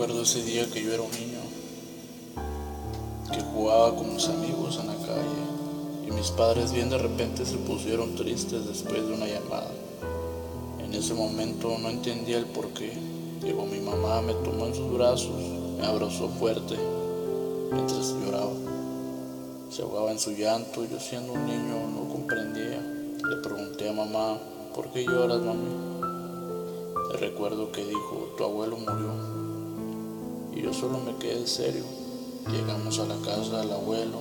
recuerdo ese día que yo era un niño, que jugaba con mis amigos en la calle y mis padres bien de repente se pusieron tristes después de una llamada. En ese momento no entendía el por qué. Llegó mi mamá, me tomó en sus brazos, me abrazó fuerte mientras lloraba. Se ahogaba en su llanto, yo siendo un niño no comprendía. Le pregunté a mamá, ¿por qué lloras, mami? Recuerdo que dijo, tu abuelo murió. Yo solo me quedé serio. Llegamos a la casa del abuelo.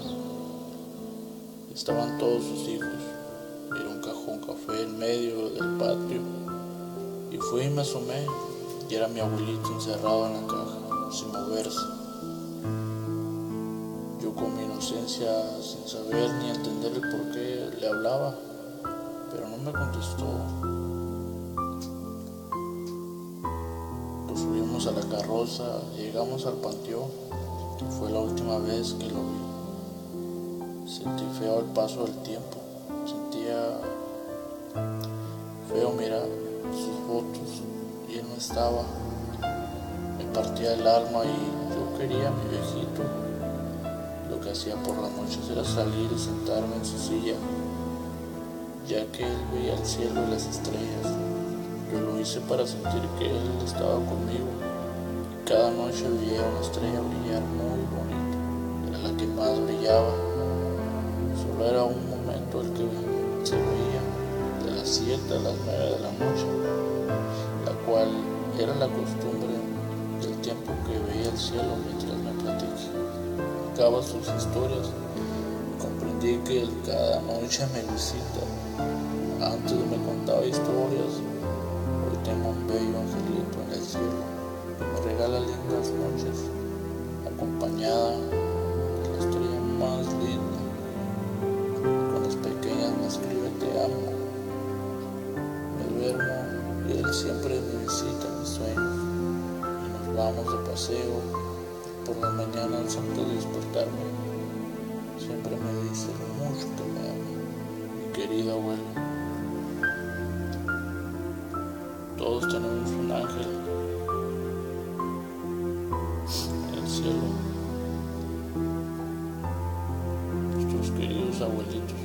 Estaban todos sus hijos. Era un cajón café en medio del patio. Y fui y me asomé. Y era mi abuelito encerrado en la caja, sin moverse. Yo con mi inocencia, sin saber ni entender el por qué le hablaba, pero no me contestó. A la carroza, llegamos al panteón, fue la última vez que lo vi. Sentí feo el paso del tiempo, sentía feo mirar sus fotos y él no estaba. Me partía el alma y yo quería a mi viejito. Lo que hacía por las noches era salir y sentarme en su silla, ya que él veía el cielo y las estrellas. Lo hice para sentir que él estaba conmigo. Cada noche veía una estrella brillar muy bonita, era la que más brillaba. Solo era un momento el que se veía de las 7 a las 9 de la noche, la cual era la costumbre del tiempo que veía el cielo mientras me platicaba sus historias. Comprendí que él cada noche me visita. Antes me contaba historias, tengo un bello angelito en el cielo me regala lindas noches, acompañada de la estrella más linda. Con las pequeñas me escribe te amo. Me duermo y él siempre me visita en mis sueños. Y nos vamos de paseo por las mañanas antes de despertarme. Siempre me dice mucho que me ama, mi querida abuela. Ausstellungen von Ankel el cielo. Estos queridos abuelitos.